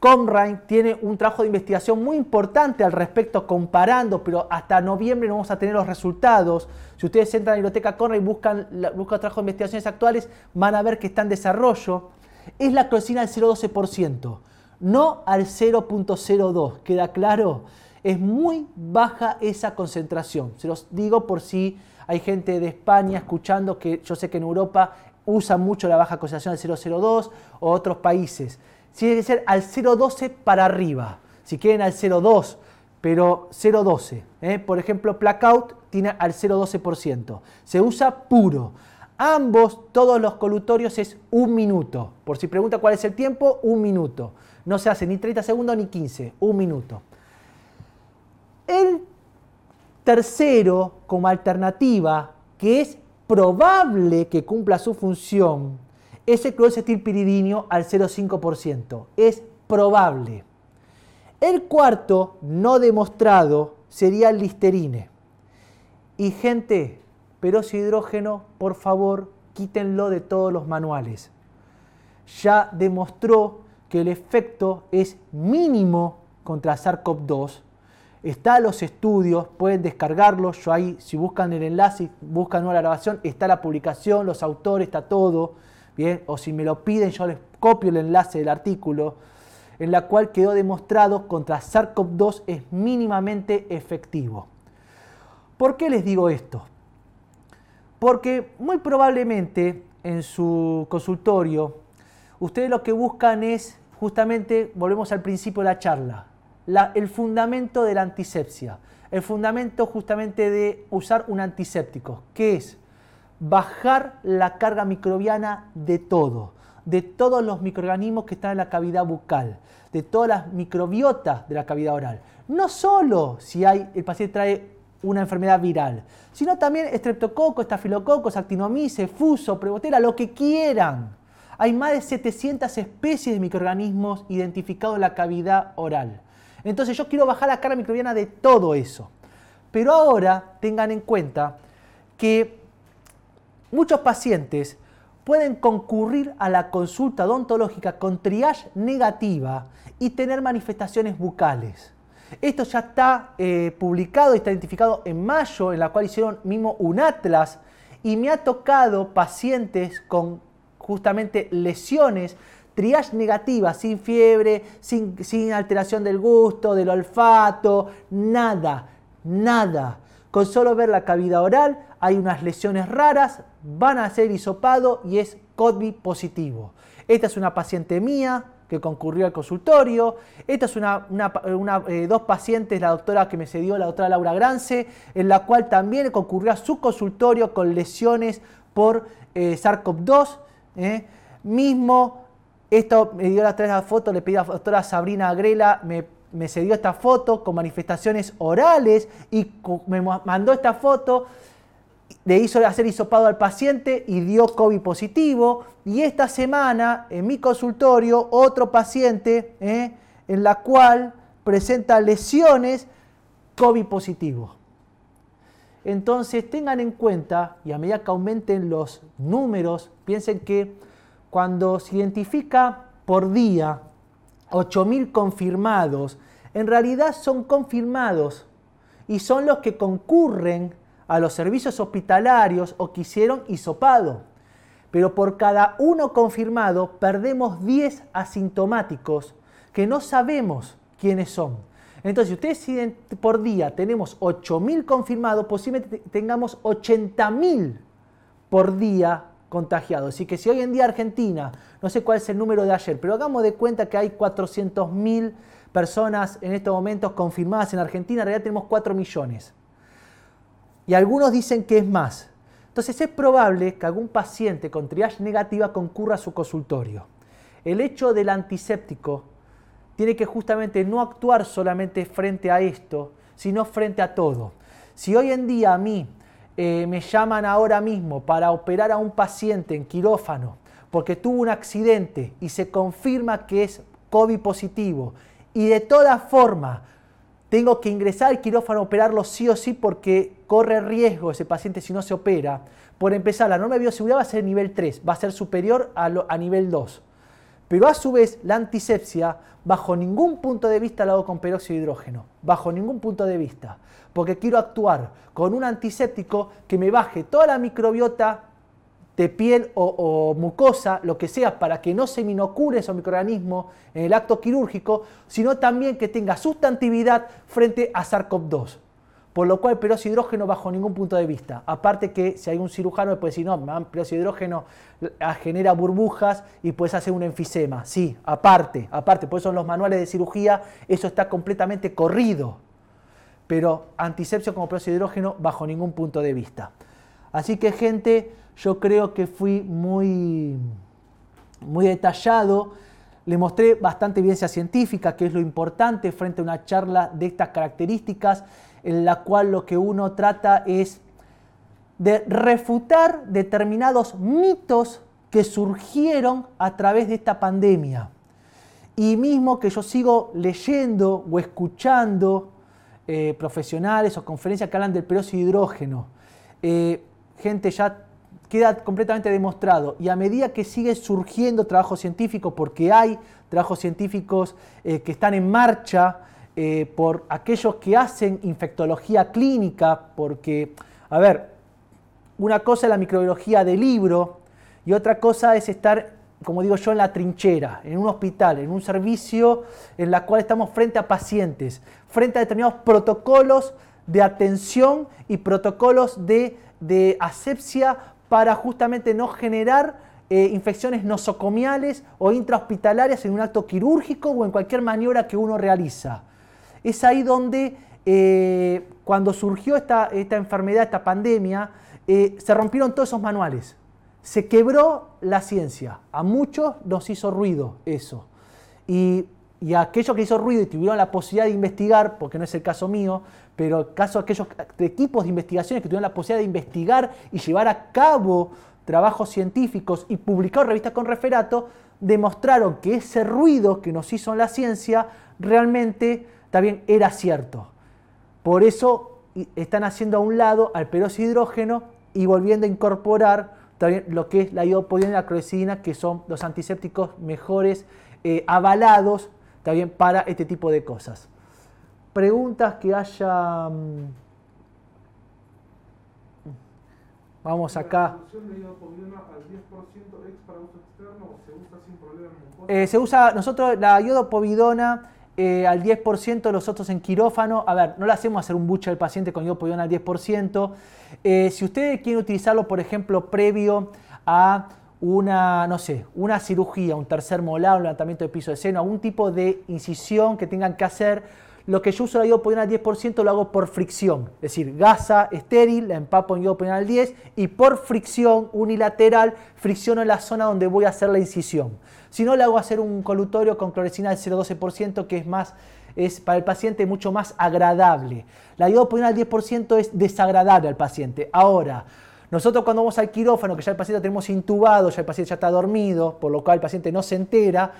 Comrain tiene un trabajo de investigación muy importante al respecto comparando, pero hasta noviembre no vamos a tener los resultados. Si ustedes entran a la biblioteca Conrain y buscan, buscan trabajo de investigaciones actuales, van a ver que está en desarrollo. Es la clorocina al 0,12%, no al 0,02. ¿Queda claro? Es muy baja esa concentración. Se los digo por si hay gente de España escuchando que yo sé que en Europa usan mucho la baja concentración al 0,02 o otros países si debe ser al 0,12 para arriba. Si quieren al 0,2, pero 0,12. ¿eh? Por ejemplo, Plackout tiene al 0,12%. Se usa puro. Ambos, todos los colutorios es un minuto. Por si pregunta cuál es el tiempo, un minuto. No se hace ni 30 segundos ni 15, un minuto. El tercero, como alternativa, que es probable que cumpla su función, es el clorcetilpiridinio al 0,5%. Es probable. El cuarto, no demostrado, sería el listerine. Y gente, peróxido de hidrógeno, por favor, quítenlo de todos los manuales. Ya demostró que el efecto es mínimo contra SARS-CoV-2. Está los estudios, pueden descargarlos. Yo ahí, si buscan el enlace, buscan una grabación, está la publicación, los autores, está todo bien, o si me lo piden yo les copio el enlace del artículo, en la cual quedó demostrado contra SARS-CoV-2 es mínimamente efectivo. ¿Por qué les digo esto? Porque muy probablemente en su consultorio ustedes lo que buscan es justamente, volvemos al principio de la charla, el fundamento de la antisepsia, el fundamento justamente de usar un antiséptico, que es bajar la carga microbiana de todo, de todos los microorganismos que están en la cavidad bucal, de todas las microbiotas de la cavidad oral. No solo si hay, el paciente trae una enfermedad viral, sino también estreptococo, estafilococos, actinomyces, fuso, prebotera, lo que quieran. Hay más de 700 especies de microorganismos identificados en la cavidad oral. Entonces yo quiero bajar la carga microbiana de todo eso. Pero ahora tengan en cuenta que muchos pacientes pueden concurrir a la consulta odontológica con triage negativa y tener manifestaciones bucales. Esto ya está eh, publicado y está identificado en mayo, en la cual hicieron mismo un atlas, y me ha tocado pacientes con justamente lesiones, triage negativas, sin fiebre, sin, sin alteración del gusto, del olfato, nada, nada. Con solo ver la cavidad oral hay unas lesiones raras, van a ser hisopado y es COVID positivo. Esta es una paciente mía que concurrió al consultorio. Esta es una, eh, dos pacientes, la doctora que me cedió, la doctora Laura Grance, en la cual también concurrió a su consultorio con lesiones por eh, SARS-CoV-2. ¿eh? Mismo, esto me dio la tres foto, le pedí a la doctora Sabrina Agrela, me, me cedió esta foto con manifestaciones orales y me mandó esta foto le hizo hacer hisopado al paciente y dio COVID positivo. Y esta semana, en mi consultorio, otro paciente ¿eh? en la cual presenta lesiones COVID positivo. Entonces tengan en cuenta, y a medida que aumenten los números, piensen que cuando se identifica por día 8.000 confirmados, en realidad son confirmados y son los que concurren a los servicios hospitalarios o que hicieron hisopado. Pero por cada uno confirmado perdemos 10 asintomáticos que no sabemos quiénes son. Entonces, si ustedes por día tenemos 8.000 confirmados, posiblemente tengamos 80.000 por día contagiados. Así que si hoy en día Argentina, no sé cuál es el número de ayer, pero hagamos de cuenta que hay 400.000 personas en estos momentos confirmadas en Argentina, en realidad tenemos 4 millones y algunos dicen que es más. Entonces es probable que algún paciente con triage negativa concurra a su consultorio. El hecho del antiséptico tiene que justamente no actuar solamente frente a esto, sino frente a todo. Si hoy en día a mí eh, me llaman ahora mismo para operar a un paciente en quirófano porque tuvo un accidente y se confirma que es COVID positivo y de todas formas tengo que ingresar al quirófano, operarlo sí o sí porque corre riesgo ese paciente si no se opera. Por empezar, la norma de bioseguridad va a ser nivel 3, va a ser superior a, a nivel 2. Pero a su vez, la antisepsia, bajo ningún punto de vista la hago con peróxido de hidrógeno, bajo ningún punto de vista, porque quiero actuar con un antiséptico que me baje toda la microbiota de piel o, mucosa, lo que sea, para que no se inocule esos microorganismos en el acto quirúrgico, sino también que tenga sustantividad frente a SARS-CoV-2. Por lo cual, peróxido hidrógeno bajo ningún punto de vista. Aparte que si hay un cirujano me puede decir, no, de hidrógeno ah, genera burbujas y puedes hacer un enfisema. Sí, aparte, aparte, por eso en los manuales de cirugía eso está completamente corrido. Pero antisepsia como peróxido hidrógeno bajo ningún punto de vista. Así que gente, yo creo que fui muy, muy detallado. Le mostré bastante evidencia científica, que es lo importante frente a una charla de estas características, en la cual lo que uno trata es de refutar determinados mitos que surgieron a través de esta pandemia. Y mismo que yo sigo leyendo o escuchando eh, profesionales o conferencias que hablan del peróxido de hidrógeno. Eh, gente ya queda completamente demostrado. Y a medida que sigue surgiendo trabajo científico, porque hay trabajos científicos eh, que están en marcha eh, por aquellos que hacen infectología clínica, porque, a ver, una cosa es la microbiología del libro y otra cosa es estar, como digo yo, en la trinchera, en un hospital, en un servicio en la cual estamos frente a pacientes, frente a determinados protocolos de atención y protocolos de, de asepsia para justamente no generar eh, infecciones nosocomiales o intrahospitalarias en un acto quirúrgico o en cualquier maniobra que uno realiza. Es ahí donde eh, cuando surgió esta, esta, enfermedad, esta pandemia, eh, se rompieron todos esos manuales. Se quebró la ciencia. A muchos nos hizo ruido eso. Y, y aquellos que hizo ruido y tuvieron la posibilidad de investigar, porque no es el caso mío, pero caso de aquellos equipos de investigaciones que tuvieron la posibilidad de investigar y llevar a cabo trabajos científicos y publicados en revistas con referato, demostraron que ese ruido que nos hizo en la ciencia realmente también era cierto. Por eso están haciendo a un lado al peróxido hidrógeno y volviendo a incorporar también lo que es la iodopodina y la clorexidina, que son los antisépticos mejores eh, avalados también para este tipo de cosas. Preguntas que haya... Mm, Vamos acá. Eh, se usa, nosotros la iodopovidona eh, al 10%, los otros en quirófano. A ver, no le hacemos hacer un buche al paciente con iodopovidona al 10%. Eh, si ustedes quieren utilizarlo, por ejemplo, previo a una, no sé, una cirugía, un tercer molar, un levantamiento de piso de seno, algún tipo de incisión que tengan que hacer, lo que yo uso la iodopoidina al 10% lo hago por fricción, es decir, gasa estéril, la empapo en iodopoidina al 10 y por fricción unilateral fricciono la zona donde voy a hacer la incisión. Si no, le hago hacer un colutorio con clorexina al 0,12% que es más es para el paciente mucho más agradable. La iodopoidina al 10% es desagradable al paciente. Ahora, nosotros cuando vamos al quirófano, que ya el paciente lo tenemos intubado, ya el paciente ya está dormido, por lo cual el paciente no se entera,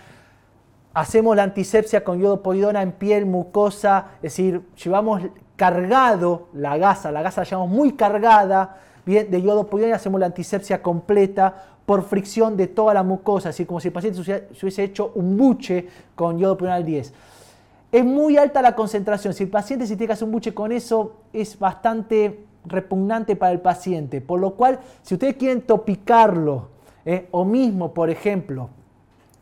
hacemos la antisepsia con iodopoidona en piel, mucosa, es decir, llevamos cargado la gasa, la gasa la llevamos muy cargada bien, de iodopoidona y hacemos la antisepsia completa por fricción de toda la mucosa, así como si el paciente se hubiese hecho un buche con iodopoidona al 10. Es muy alta la concentración, si el paciente se tiene que hacer un buche con eso es bastante repugnante para el paciente, por lo cual si ustedes quieren topicarlo, eh, o mismo, por ejemplo,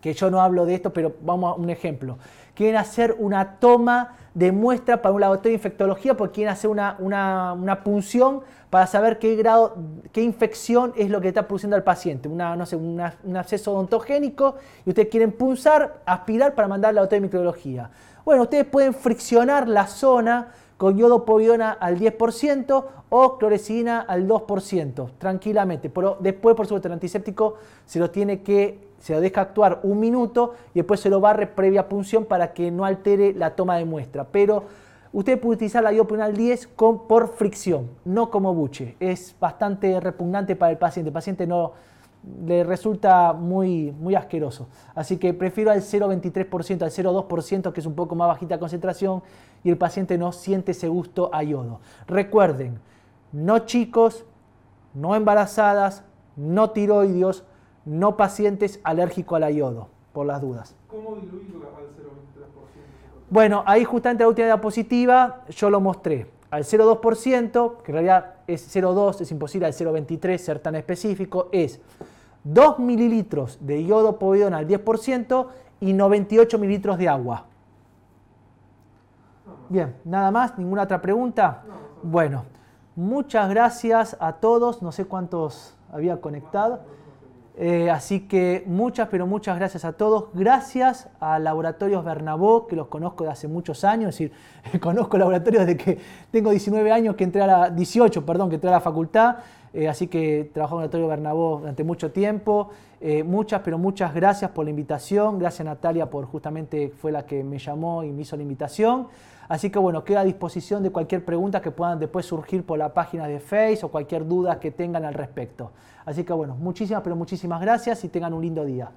que yo no hablo de esto, pero vamos a un ejemplo. Quieren hacer una toma de muestra para un laboratorio de infectología porque quieren hacer una, una, punción para saber qué grado, qué infección es lo que está produciendo al paciente. Una, no sé, un absceso odontogénico y ustedes quieren punzar, aspirar para mandar al laboratorio de microbiología. Bueno, ustedes pueden friccionar la zona con yodopovidona al 10% o clorecina al 2%, tranquilamente. Pero después, por supuesto, el antiséptico se lo tiene que se lo deja actuar un minuto y después se lo barre previa punción para que no altere la toma de muestra. Pero usted puede utilizar la iopunal 10 con, por fricción, no como buche. Es bastante repugnante para el paciente. El paciente no le resulta muy, muy asqueroso. Así que prefiero al 0,23%, al 0,2%, que es un poco más bajita concentración, y el paciente no siente ese gusto a yodo. Recuerden, no chicos, no embarazadas, no tiroidios, no pacientes alérgicos al yodo, por las dudas. ¿Cómo diluirla al 0,23%? Bueno, ahí justamente la última diapositiva yo lo mostré. Al 0,2%, que en realidad es 0,2, es imposible al 0,23 ser tan específico, es 2 mililitros de yodo povidona al 10% y 98 mililitros de agua. Bien, nada más, ninguna otra pregunta. Bueno, muchas gracias a todos, no sé cuántos había conectado. Eh, así que muchas, pero muchas gracias a todos. Gracias a Laboratorios Bernabó, que los conozco de hace muchos años, es decir, [LAUGHS] conozco laboratorios desde que tengo 19 años, que entré a la, 18, perdón, que entré a la facultad. Eh, así que trabajé en Laboratorio Bernabó durante mucho tiempo. Eh, muchas, pero muchas gracias por la invitación. Gracias Natalia por justamente fue la que me llamó y me hizo la invitación. Así que bueno, queda a disposición de cualquier pregunta que puedan después surgir por la página de Face o cualquier duda que tengan al respecto. Así que bueno, muchísimas, pero muchísimas gracias y tengan un lindo día.